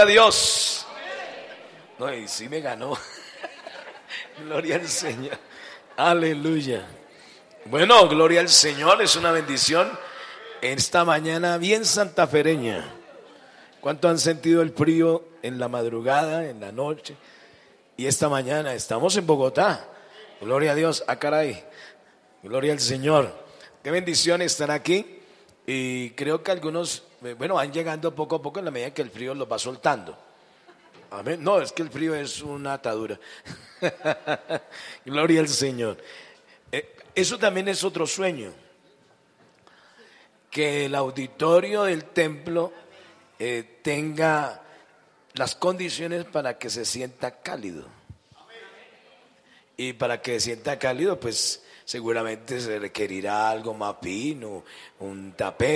a Dios. No, y sí me ganó. Gloria al Señor. Aleluya. Bueno, gloria al Señor, es una bendición. Esta mañana bien santafereña. ¿Cuánto han sentido el frío en la madrugada, en la noche? Y esta mañana estamos en Bogotá. Gloria a Dios. Ah, caray. Gloria al Señor. Qué bendición estar aquí. Y creo que algunos, eh, bueno, van llegando poco a poco en la medida que el frío los va soltando. Amén. No, es que el frío es una atadura. Gloria al Señor. Eh, eso también es otro sueño. Que el auditorio del templo eh, tenga las condiciones para que se sienta cálido. Y para que se sienta cálido, pues seguramente se requerirá algo más fino, un tapete.